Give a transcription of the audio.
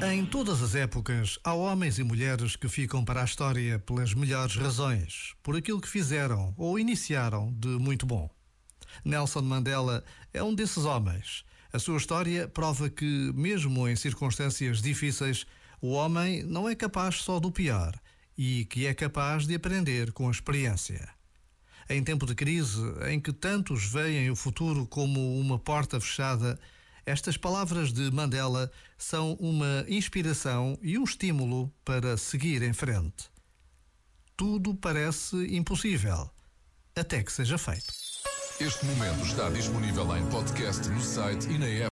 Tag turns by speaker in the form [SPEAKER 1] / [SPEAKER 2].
[SPEAKER 1] Em todas as épocas, há homens e mulheres que ficam para a história pelas melhores razões, por aquilo que fizeram ou iniciaram de muito bom. Nelson Mandela é um desses homens. A sua história prova que, mesmo em circunstâncias difíceis, o homem não é capaz só do pior e que é capaz de aprender com a experiência. Em tempo de crise, em que tantos veem o futuro como uma porta fechada, estas palavras de Mandela são uma inspiração e um estímulo para seguir em frente. Tudo parece impossível, até que seja feito.
[SPEAKER 2] Este momento está disponível em podcast no site e na app.